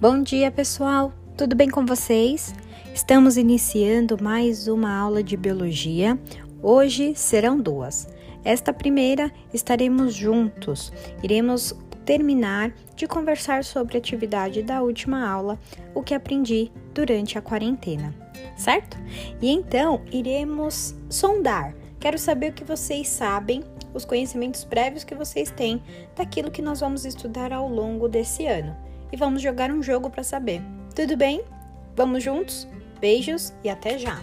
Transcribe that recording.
Bom dia, pessoal! Tudo bem com vocês? Estamos iniciando mais uma aula de biologia. Hoje serão duas. Esta primeira estaremos juntos. Iremos terminar de conversar sobre a atividade da última aula, o que aprendi durante a quarentena, certo? E então iremos sondar. Quero saber o que vocês sabem, os conhecimentos prévios que vocês têm daquilo que nós vamos estudar ao longo desse ano e vamos jogar um jogo para saber. Tudo bem? Vamos juntos? Beijos e até já!